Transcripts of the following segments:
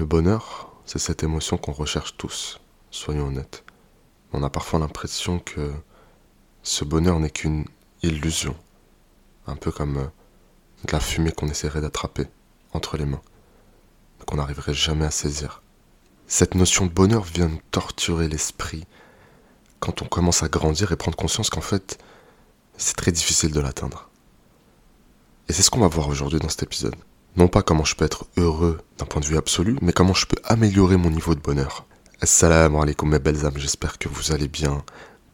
Le bonheur, c'est cette émotion qu'on recherche tous, soyons honnêtes. On a parfois l'impression que ce bonheur n'est qu'une illusion, un peu comme euh, de la fumée qu'on essaierait d'attraper entre les mains, qu'on n'arriverait jamais à saisir. Cette notion de bonheur vient nous torturer l'esprit quand on commence à grandir et prendre conscience qu'en fait, c'est très difficile de l'atteindre. Et c'est ce qu'on va voir aujourd'hui dans cet épisode. Non pas comment je peux être heureux d'un point de vue absolu, mais comment je peux améliorer mon niveau de bonheur. Assalamu alaikum mes belles âmes, j'espère que vous allez bien.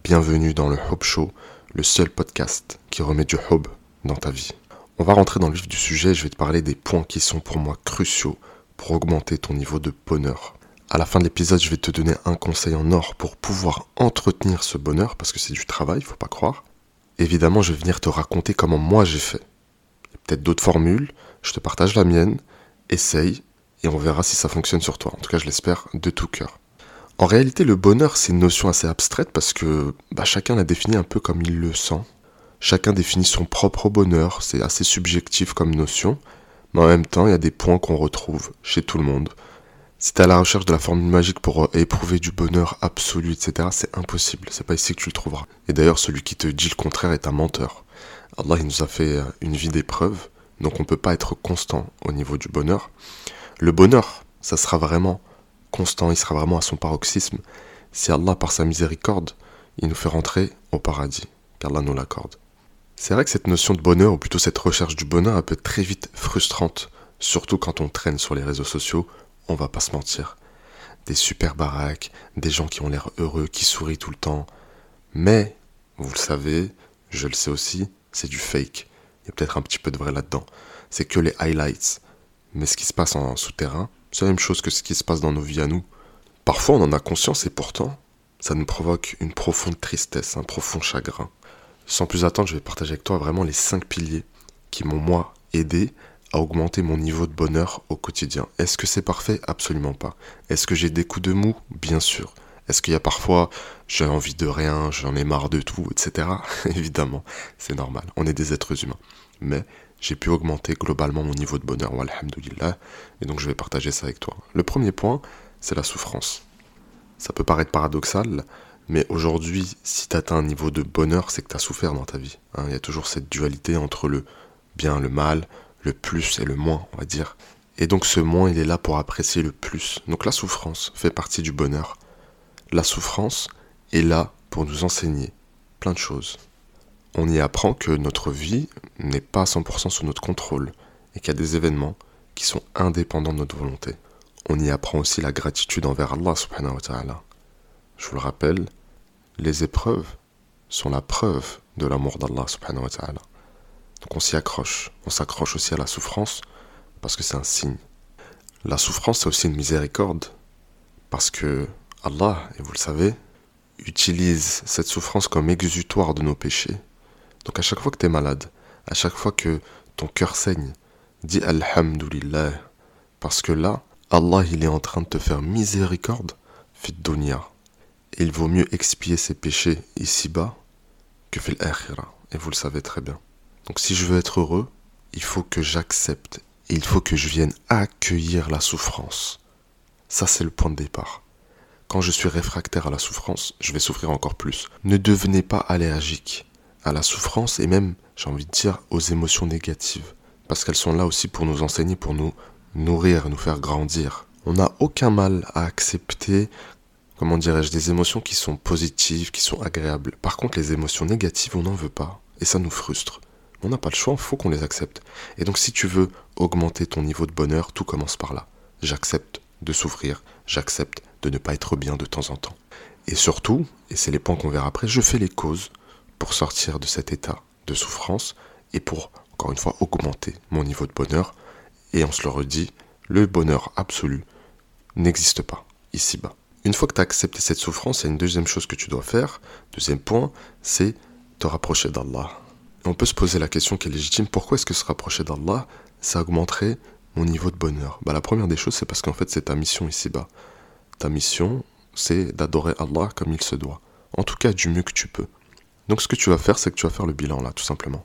Bienvenue dans le Hope Show, le seul podcast qui remet du hope dans ta vie. On va rentrer dans le vif du sujet, je vais te parler des points qui sont pour moi cruciaux pour augmenter ton niveau de bonheur. À la fin de l'épisode, je vais te donner un conseil en or pour pouvoir entretenir ce bonheur, parce que c'est du travail, faut pas croire. Évidemment, je vais venir te raconter comment moi j'ai fait. Peut-être d'autres formules, je te partage la mienne, essaye, et on verra si ça fonctionne sur toi. En tout cas, je l'espère de tout cœur. En réalité, le bonheur, c'est une notion assez abstraite parce que bah, chacun la définit un peu comme il le sent. Chacun définit son propre bonheur, c'est assez subjectif comme notion, mais en même temps, il y a des points qu'on retrouve chez tout le monde. Si tu es à la recherche de la formule magique pour euh, éprouver du bonheur absolu, etc., c'est impossible. C'est pas ici que tu le trouveras. Et d'ailleurs, celui qui te dit le contraire est un menteur. Allah, il nous a fait euh, une vie d'épreuve donc on ne peut pas être constant au niveau du bonheur. Le bonheur, ça sera vraiment constant, il sera vraiment à son paroxysme si Allah, par sa miséricorde, il nous fait rentrer au paradis, qu'Allah nous l'accorde. C'est vrai que cette notion de bonheur, ou plutôt cette recherche du bonheur, elle peut très vite frustrante, surtout quand on traîne sur les réseaux sociaux, on va pas se mentir. Des super baraques, des gens qui ont l'air heureux, qui sourient tout le temps. Mais, vous le savez, je le sais aussi, c'est du fake. Il y a peut-être un petit peu de vrai là-dedans. C'est que les highlights. Mais ce qui se passe en souterrain, c'est la même chose que ce qui se passe dans nos vies à nous. Parfois, on en a conscience et pourtant, ça nous provoque une profonde tristesse, un profond chagrin. Sans plus attendre, je vais partager avec toi vraiment les cinq piliers qui m'ont, moi, aidé à augmenter mon niveau de bonheur au quotidien. Est-ce que c'est parfait? Absolument pas. Est-ce que j'ai des coups de mou? Bien sûr. Est-ce qu'il y a parfois j'ai envie de rien, j'en ai marre de tout, etc. Évidemment, c'est normal, on est des êtres humains. Mais j'ai pu augmenter globalement mon niveau de bonheur, alhamdoulilah, et donc je vais partager ça avec toi. Le premier point, c'est la souffrance. Ça peut paraître paradoxal, mais aujourd'hui, si tu atteins un niveau de bonheur, c'est que tu as souffert dans ta vie. Hein. Il y a toujours cette dualité entre le bien, le mal, le plus et le moins, on va dire. Et donc ce moins, il est là pour apprécier le plus. Donc la souffrance fait partie du bonheur. La souffrance est là pour nous enseigner plein de choses. On y apprend que notre vie n'est pas à 100% sous notre contrôle et qu'il y a des événements qui sont indépendants de notre volonté. On y apprend aussi la gratitude envers Allah subhanahu wa ta'ala. Je vous le rappelle, les épreuves sont la preuve de l'amour d'Allah subhanahu wa ta'ala. Donc on s'y accroche. On s'accroche aussi à la souffrance parce que c'est un signe. La souffrance, c'est aussi une miséricorde parce que Allah, et vous le savez, utilise cette souffrance comme exutoire de nos péchés. Donc à chaque fois que tu es malade, à chaque fois que ton cœur saigne, dis Alhamdulillah. Parce que là, Allah il est en train de te faire miséricorde, fit dunya. Et il vaut mieux expier ses péchés ici-bas que fil akhira. Et vous le savez très bien. Donc si je veux être heureux, il faut que j'accepte. Il faut que je vienne accueillir la souffrance. Ça c'est le point de départ. Quand je suis réfractaire à la souffrance, je vais souffrir encore plus. Ne devenez pas allergique à la souffrance et même, j'ai envie de dire, aux émotions négatives. Parce qu'elles sont là aussi pour nous enseigner, pour nous nourrir, nous faire grandir. On n'a aucun mal à accepter, comment dirais-je, des émotions qui sont positives, qui sont agréables. Par contre, les émotions négatives, on n'en veut pas. Et ça nous frustre. On n'a pas le choix, il faut qu'on les accepte. Et donc si tu veux augmenter ton niveau de bonheur, tout commence par là. J'accepte de souffrir, j'accepte de ne pas être bien de temps en temps. Et surtout, et c'est les points qu'on verra après, je fais les causes pour sortir de cet état de souffrance et pour, encore une fois, augmenter mon niveau de bonheur. Et on se le redit, le bonheur absolu n'existe pas ici-bas. Une fois que tu as accepté cette souffrance, il y a une deuxième chose que tu dois faire. Deuxième point, c'est te rapprocher d'Allah. on peut se poser la question qui est légitime, pourquoi est-ce que se rapprocher d'Allah, ça augmenterait mon niveau de bonheur? Bah, La première des choses, c'est parce qu'en fait, c'est ta mission ici-bas. Ta mission, c'est d'adorer Allah comme il se doit. En tout cas, du mieux que tu peux. Donc ce que tu vas faire, c'est que tu vas faire le bilan là, tout simplement.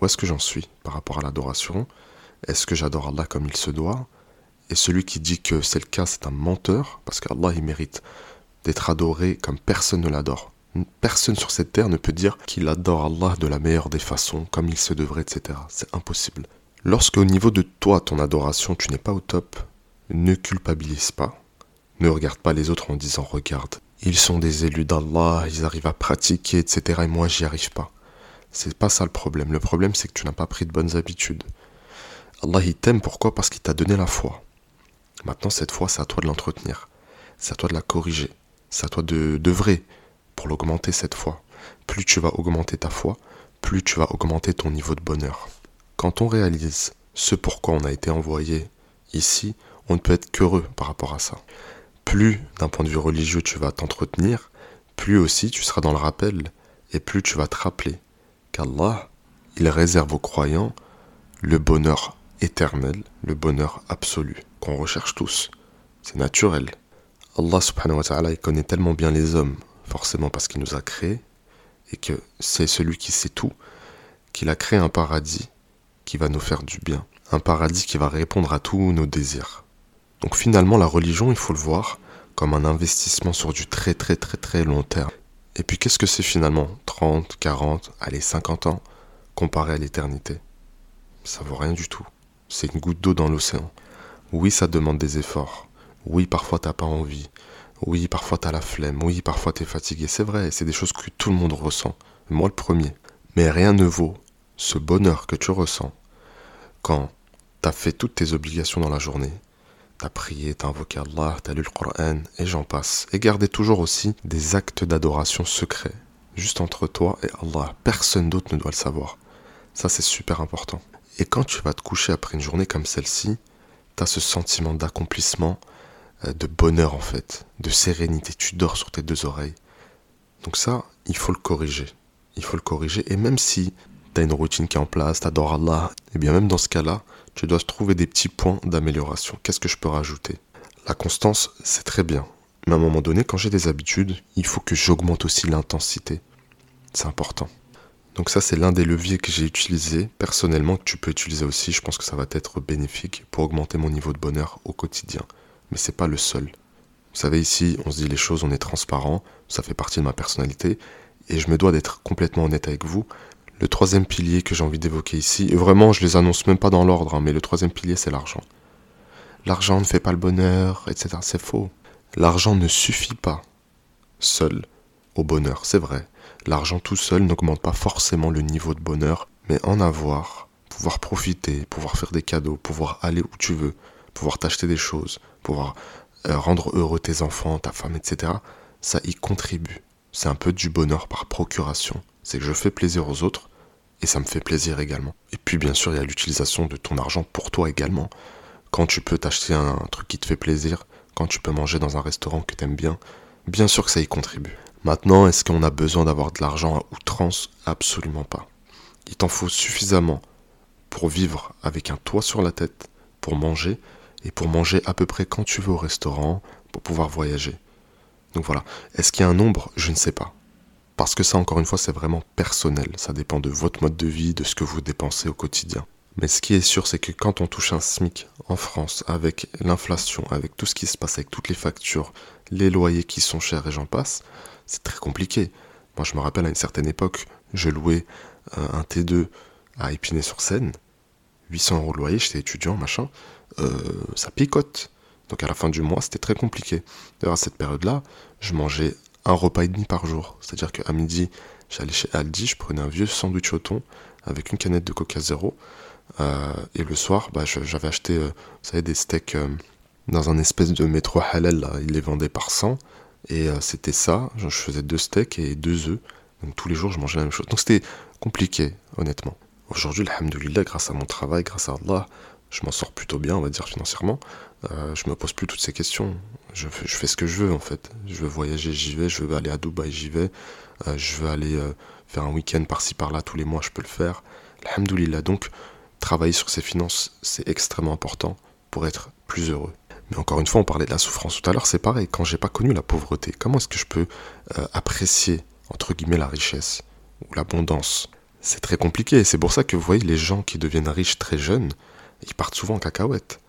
Où est-ce que j'en suis par rapport à l'adoration? Est-ce que j'adore Allah comme il se doit? Et celui qui dit que c'est le cas, c'est un menteur, parce qu'Allah, il mérite d'être adoré comme personne ne l'adore. Personne sur cette terre ne peut dire qu'il adore Allah de la meilleure des façons, comme il se devrait, etc. C'est impossible. Lorsque au niveau de toi, ton adoration, tu n'es pas au top, ne culpabilise pas. Ne regarde pas les autres en disant regarde, ils sont des élus d'Allah, ils arrivent à pratiquer, etc. Et moi, j'y arrive pas. C'est pas ça le problème. Le problème, c'est que tu n'as pas pris de bonnes habitudes. Allah, il t'aime pourquoi? Parce qu'il t'a donné la foi. Maintenant, cette foi, c'est à toi de l'entretenir. C'est à toi de la corriger. C'est à toi de d'œuvrer pour l'augmenter cette foi. Plus tu vas augmenter ta foi, plus tu vas augmenter ton niveau de bonheur. Quand on réalise ce pourquoi on a été envoyé ici, on ne peut être qu'heureux par rapport à ça. Plus d'un point de vue religieux tu vas t'entretenir, plus aussi tu seras dans le rappel et plus tu vas te rappeler qu'Allah, il réserve aux croyants le bonheur éternel, le bonheur absolu qu'on recherche tous. C'est naturel. Allah subhanahu wa ta'ala, il connaît tellement bien les hommes, forcément parce qu'il nous a créés, et que c'est celui qui sait tout, qu'il a créé un paradis qui va nous faire du bien, un paradis qui va répondre à tous nos désirs. Donc finalement, la religion, il faut le voir comme un investissement sur du très très très très long terme. Et puis qu'est-ce que c'est finalement 30, 40, allez 50 ans comparé à l'éternité? Ça vaut rien du tout. C'est une goutte d'eau dans l'océan. Oui, ça demande des efforts. Oui, parfois t'as pas envie. Oui, parfois t'as la flemme. Oui, parfois t'es fatigué. C'est vrai, c'est des choses que tout le monde ressent. Moi le premier. Mais rien ne vaut ce bonheur que tu ressens quand t'as fait toutes tes obligations dans la journée. T'as prié, t'as invoqué Allah, t'as lu le Coran, et j'en passe. Et gardez toujours aussi des actes d'adoration secrets, juste entre toi et Allah. Personne d'autre ne doit le savoir. Ça, c'est super important. Et quand tu vas te coucher après une journée comme celle-ci, t'as ce sentiment d'accomplissement, euh, de bonheur en fait, de sérénité. Tu dors sur tes deux oreilles. Donc ça, il faut le corriger. Il faut le corriger. Et même si tu une routine qui est en place, tu adores Allah, et eh bien même dans ce cas-là, tu dois trouver des petits points d'amélioration. Qu'est-ce que je peux rajouter? La constance, c'est très bien. Mais à un moment donné, quand j'ai des habitudes, il faut que j'augmente aussi l'intensité. C'est important. Donc ça, c'est l'un des leviers que j'ai utilisé personnellement, que tu peux utiliser aussi. Je pense que ça va être bénéfique pour augmenter mon niveau de bonheur au quotidien mais c'est pas le seul. Vous savez, ici, on se dit les choses, on est transparent, ça fait partie de ma personnalité, et je me dois d'être complètement honnête avec vous. Le troisième pilier que j'ai envie d'évoquer ici, et vraiment, je les annonce même pas dans l'ordre, hein, mais le troisième pilier, c'est l'argent. L'argent ne fait pas le bonheur, etc. C'est faux. L'argent ne suffit pas seul au bonheur, c'est vrai. L'argent tout seul n'augmente pas forcément le niveau de bonheur, mais en avoir, pouvoir profiter, pouvoir faire des cadeaux, pouvoir aller où tu veux, pouvoir t'acheter des choses, pouvoir euh, rendre heureux tes enfants, ta femme, etc., ça y contribue. C'est un peu du bonheur par procuration. C'est que je fais plaisir aux autres et ça me fait plaisir également. Et puis bien sûr, il y a l'utilisation de ton argent pour toi également. Quand tu peux t'acheter un, truc qui te fait plaisir, quand tu peux manger dans un restaurant que tu aimes bien, bien sûr que ça y contribue. Maintenant, est-ce qu'on a besoin d'avoir de l'argent à outrance? Absolument pas. Il t'en faut suffisamment pour vivre avec un toit sur la tête, pour manger, et pour manger à peu près quand tu veux au restaurant, pour pouvoir voyager. Donc voilà. Est-ce qu'il y a un nombre? Je ne sais pas. Parce que ça, encore une fois, c'est vraiment personnel. Ça dépend de votre mode de vie, de ce que vous dépensez au quotidien. Mais ce qui est sûr, c'est que quand on touche un SMIC en France, avec l'inflation, avec tout ce qui se passe, avec toutes les factures, les loyers qui sont chers et j'en passe, c'est très compliqué. Moi, je me rappelle à une certaine époque, je louais un T2 à Épinay-sur-Seine, 800 euros de loyer, j'étais étudiant, machin. Euh, ça picote. Donc à la fin du mois, c'était très compliqué. D'ailleurs, à cette période-là, je mangeais un repas et demi par jour. C'est-à-dire qu'à midi, j'allais chez Aldi, je prenais un vieux sandwich au thon avec une canette de Coca Zéro. Euh, et le soir, bah, j'avais acheté, euh, vous savez, des steaks dans un espèce de métro halal. Là. Ils les vendaient par 100. Et c'était ça. Je faisais deux steaks et deux œufs. Donc tous les jours, je mangeais la même chose. Donc c'était compliqué, honnêtement. Aujourd'hui, alhamdoulilah, grâce à mon travail, grâce à Allah, je m'en sors plutôt bien, on va dire, financièrement. Euh, je me pose plus toutes ces questions. Je, fais ce que je veux, en fait. Je veux voyager, j'y vais. Je veux aller à Dubaï, j'y vais. Euh, je veux aller euh, faire un week-end par-ci par-là tous les mois, je peux le faire. Alhamdoulilah. Donc, travailler sur ses finances, c'est extrêmement important pour être plus heureux. Mais encore une fois, on parlait de la souffrance tout à l'heure, c'est pareil. Quand j'ai pas connu la pauvreté, comment est-ce que je peux apprécier, entre guillemets, la richesse ou l'abondance? C'est très compliqué. C'est pour ça que vous voyez les gens qui deviennent riches très jeunes, ils partent souvent en cacahuète.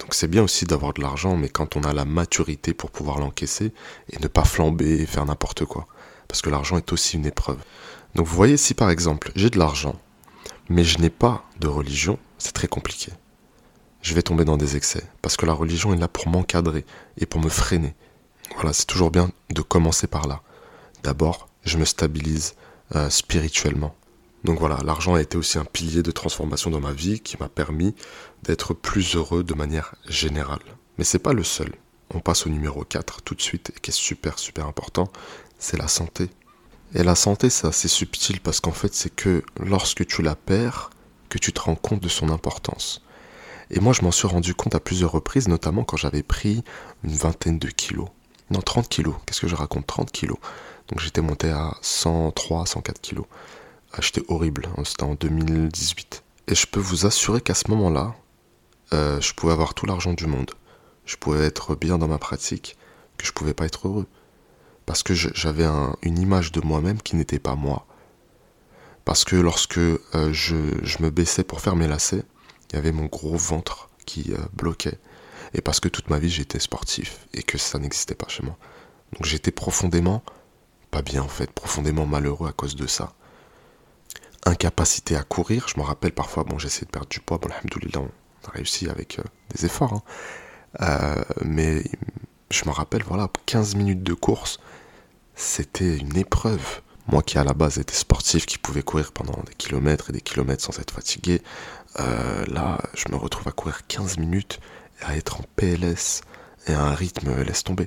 Donc c'est bien aussi d'avoir de l'argent, mais quand on a la maturité pour pouvoir l'encaisser et ne pas flamber et faire n'importe quoi. Parce que l'argent est aussi une épreuve. Donc vous voyez, si par exemple j'ai de l'argent, mais je n'ai pas de religion, c'est très compliqué. Je vais tomber dans des excès, parce que la religion est là pour m'encadrer et pour me freiner. Voilà, c'est toujours bien de commencer par là. D'abord, je me stabilise euh, spirituellement. Donc voilà, l'argent a été aussi un pilier de transformation dans ma vie qui m'a permis d'être plus heureux de manière générale. Mais c'est pas le seul. On passe au numéro 4 tout de suite et qui est super super important, c'est la santé. Et la santé, c'est assez subtil parce qu'en fait, c'est que lorsque tu la perds, que tu te rends compte de son importance. Et moi, je m'en suis rendu compte à plusieurs reprises, notamment quand j'avais pris une vingtaine de kilos. Non, 30 kilos. Qu'est-ce que je raconte? 30 kilos. Donc j'étais monté à 103, 104 kilos. J'étais horrible. Hein, c'était en 2018. Et je peux vous assurer qu'à ce moment-là, euh, je pouvais avoir tout l'argent du monde. Je pouvais être bien dans ma pratique, que je pouvais pas être heureux parce que j'avais une image de moi-même qui n'était pas moi. Parce que lorsque euh, je, me baissais pour faire mes lacets, il y avait mon gros ventre qui euh, bloquait. Et parce que toute ma vie j'étais sportif et que ça n'existait pas chez moi. Donc j'étais profondément, pas bien en fait, profondément malheureux à cause de ça. Incapacité à courir, je me rappelle parfois, bon j'essaie de perdre du poids, bon alhamdoulilah on a réussi avec euh, des efforts, hein. mais je me rappelle, voilà, 15 minutes de course, c'était une épreuve. Moi qui à la base était sportif, qui pouvait courir pendant des kilomètres et des kilomètres sans être fatigué, euh, là je me retrouve à courir 15 minutes et à être en PLS et à un rythme laisse tomber.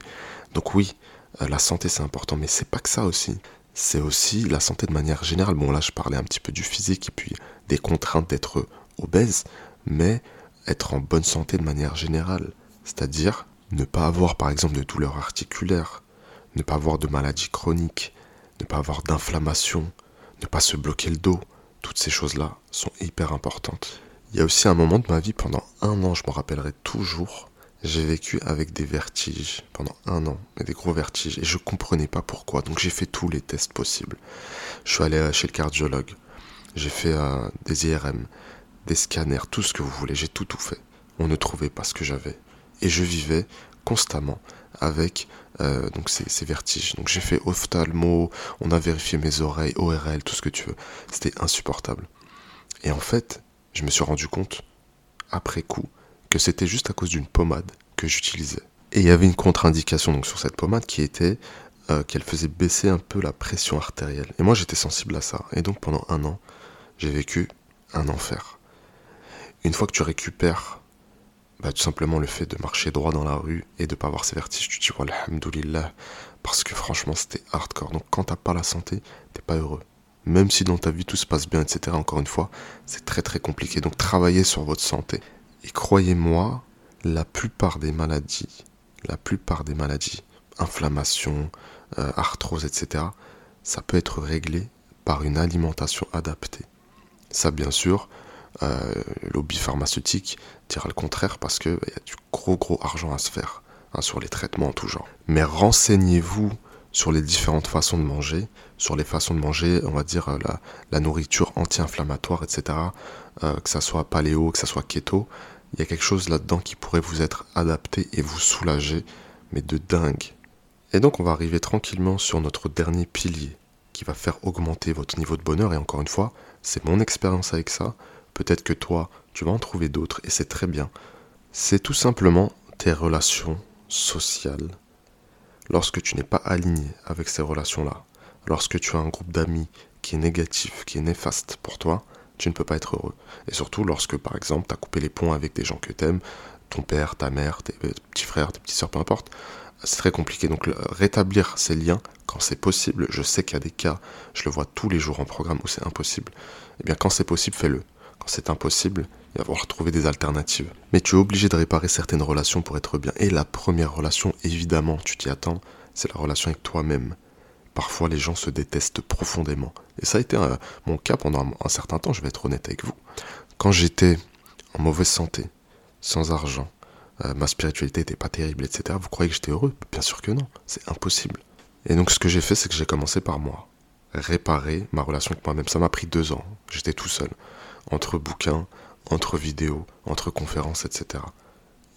Donc oui, euh, la santé c'est important, mais c'est pas que ça aussi. C'est aussi la santé de manière générale. Bon là je parlais un petit peu du physique et puis des contraintes d'être obèse, mais être en bonne santé de manière générale. C'est-à-dire ne pas avoir par exemple de douleurs articulaires, ne pas avoir de maladies chroniques, ne pas avoir d'inflammation, ne pas se bloquer le dos, toutes ces choses-là sont hyper importantes. Il y a aussi un moment de ma vie, pendant un an, je me rappellerai toujours, j'ai vécu avec des vertiges pendant un an, des gros vertiges, et je comprenais pas pourquoi. Donc j'ai fait tous les tests possibles. Je suis allé chez le cardiologue, j'ai fait euh, des IRM, des scanners, tout ce que vous voulez, j'ai tout tout fait. On ne trouvait pas ce que j'avais. Et je vivais constamment avec euh, donc ces, vertiges. Donc j'ai fait ophtalmo, on a vérifié mes oreilles, ORL, tout ce que tu veux. C'était insupportable. Et en fait, je me suis rendu compte, après coup, que c'était juste à cause d'une pommade que j'utilisais. Et il y avait une contre-indication donc sur cette pommade qui était euh, qu'elle faisait baisser un peu la pression artérielle. Et moi j'étais sensible à ça. Et donc pendant un an, j'ai vécu un enfer. Une fois que tu récupères bah, tout simplement le fait de marcher droit dans la rue et de pas avoir ces vertiges, tu te dis alhamdoulilah, parce que franchement c'était hardcore. Donc quand t'as pas la santé, t'es pas heureux. Même si dans ta vie tout se passe bien, etc. Encore une fois, c'est très très compliqué. Donc travaillez sur votre santé. Et croyez-moi, la plupart des maladies, la plupart des maladies, inflammation, euh, arthrose, etc., ça peut être réglé par une alimentation adaptée. Ça, bien sûr, euh, le lobby pharmaceutique dira le contraire parce qu'il y a du gros gros argent à se faire hein, sur les traitements en tout genre. Mais renseignez-vous sur les différentes façons de manger, sur les façons de manger, on va dire euh, la, nourriture anti-inflammatoire, etc. Euh, que ça soit paléo, que ça soit keto, il y a quelque chose là-dedans qui pourrait vous être adapté et vous soulager, mais de dingue. Et donc on va arriver tranquillement sur notre dernier pilier qui va faire augmenter votre niveau de bonheur. Et encore une fois, c'est mon expérience avec ça. Peut-être que toi, tu vas en trouver d'autres et c'est très bien. C'est tout simplement tes relations sociales. Lorsque tu n'es pas aligné avec ces relations-là, lorsque tu as un groupe d'amis qui est négatif, qui est néfaste pour toi, tu ne peux pas être heureux. Et surtout lorsque, par exemple, tu as coupé les ponts avec des gens que tu aimes, ton père, ta mère, tes petits frères, tes petites soeurs, peu importe, c'est très compliqué. Donc rétablir ces liens quand c'est possible, je sais qu'il y a des cas, je le vois tous les jours en programme où c'est impossible. Eh bien quand c'est possible, fais-le c'est impossible, falloir trouver des alternatives. Mais tu es obligé de réparer certaines relations pour être bien. Et la première relation, évidemment, tu t'y attends, c'est la relation avec toi-même. Parfois, les gens se détestent profondément. Et ça a été euh, mon cas pendant un, certain temps, je vais être honnête avec vous. Quand j'étais en mauvaise santé, sans argent, euh, ma spiritualité n'était pas terrible, etc., vous croyez que j'étais heureux? Bien sûr que non, c'est impossible. Et donc ce que j'ai fait, c'est que j'ai commencé par moi. Réparer ma relation avec moi-même. Ça m'a pris deux ans. J'étais tout seul entre bouquins, entre vidéos, entre conférences, etc.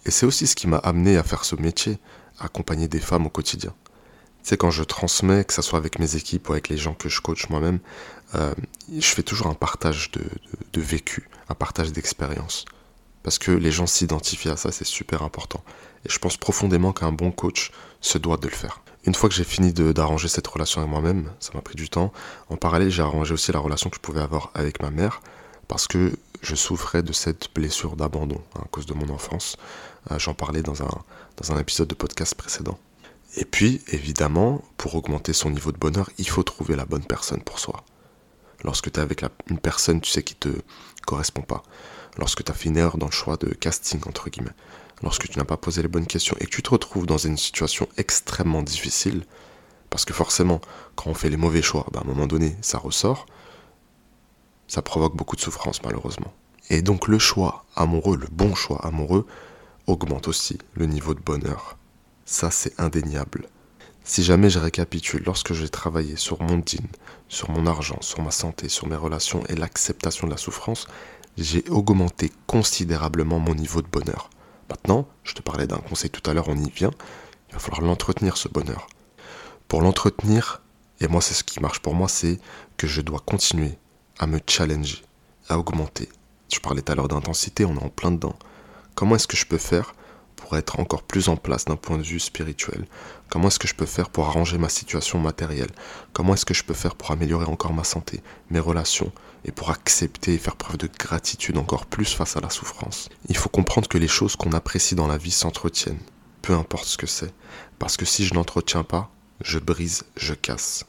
Et c'est aussi ce qui m'a amené à faire ce métier, à accompagner des femmes au quotidien. Tu sais, quand je transmets, que ce soit avec mes équipes ou avec les gens que je coach moi-même, euh, je fais toujours un partage de, de vécu, un partage d'expérience. Parce que les gens s'identifient à ça, c'est super important. Et je pense profondément qu'un bon coach se doit de le faire. Une fois que j'ai fini d'arranger cette relation avec moi-même, ça m'a pris du temps. En parallèle, j'ai arrangé aussi la relation que je pouvais avoir avec ma mère, parce que je souffrais de cette blessure d'abandon hein, à cause de mon enfance. Euh, j'en parlais dans un, dans un épisode de podcast précédent. Et puis, évidemment, pour augmenter son niveau de bonheur, il faut trouver la bonne personne pour soi. Lorsque tu es avec une personne, tu sais, qui te correspond pas. Lorsque tu as fait une erreur dans le choix de casting, entre guillemets. Lorsque tu n'as pas posé les bonnes questions et que tu te retrouves dans une situation extrêmement difficile, parce que forcément, quand on fait les mauvais choix, bah, à un moment donné, ça ressort, ça provoque beaucoup de souffrance, malheureusement. Et donc le choix amoureux, le bon choix amoureux, augmente aussi le niveau de bonheur. Ça, c'est indéniable. Si jamais je récapitule, lorsque j'ai travaillé sur mon din, sur mon argent, sur ma santé, sur mes relations et l'acceptation de la souffrance, j'ai augmenté considérablement mon niveau de bonheur. Maintenant, je te parlais d'un conseil tout à l'heure, on y vient, il va falloir l'entretenir ce bonheur. Pour l'entretenir, et moi c'est ce qui marche pour moi, c'est que je dois continuer à me challenger, à augmenter. Je parlais tout à l'heure d'intensité, on est en plein dedans. Comment est-ce que je peux faire pour être encore plus en place d'un point de vue spirituel? Comment est-ce que je peux faire pour arranger ma situation matérielle? Comment est-ce que je peux faire pour améliorer encore ma santé, mes relations et pour accepter et faire preuve de gratitude encore plus face à la souffrance? Il faut comprendre que les choses qu'on apprécie dans la vie s'entretiennent, peu importe ce que c'est. Parce que si je n'entretiens pas, je brise, je casse.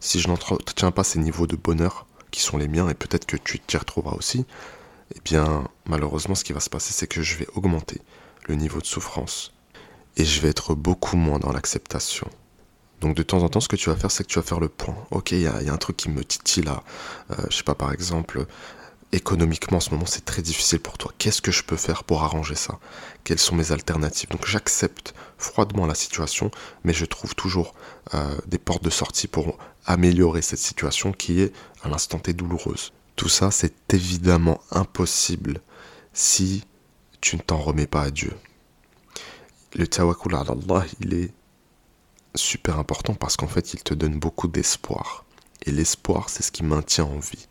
Si je n'entretiens pas ces niveaux de bonheur, qui sont les miens, et peut-être que tu t'y retrouveras aussi, eh bien, malheureusement, ce qui va se passer, c'est que je vais augmenter le niveau de souffrance. Et je vais être beaucoup moins dans l'acceptation. Donc de temps en temps, ce que tu vas faire, c'est que tu vas faire le point. Ok, il y, a un truc qui me titille là. Euh, je sais pas, par exemple, économiquement en ce moment, c'est très difficile pour toi. Qu'est-ce que je peux faire pour arranger ça? Quelles sont mes alternatives? Donc j'accepte froidement la situation, mais je trouve toujours euh, des portes de sortie pour améliorer cette situation qui est à l'instant T douloureuse. Tout ça, c'est évidemment impossible si tu ne t'en remets pas à Dieu. Le tawakkul ala Allah, il est super important parce qu'en fait, il te donne beaucoup d'espoir. Et l'espoir, c'est ce qui maintient en vie.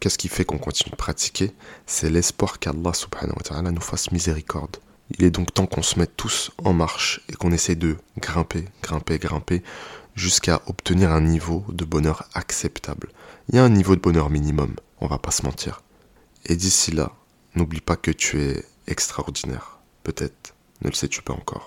Qu'est-ce qui fait qu'on continue de pratiquer? C'est l'espoir qu'Allah subhanahu wa ta'ala nous fasse miséricorde. Il est donc temps qu'on se mette tous en marche et qu'on essaie de grimper, grimper, grimper jusqu'à obtenir un niveau de bonheur acceptable. Il y a un niveau de bonheur minimum, on va pas se mentir. Et d'ici là, N'oublie pas que tu es extraordinaire. Peut-être ne le sais-tu pas encore.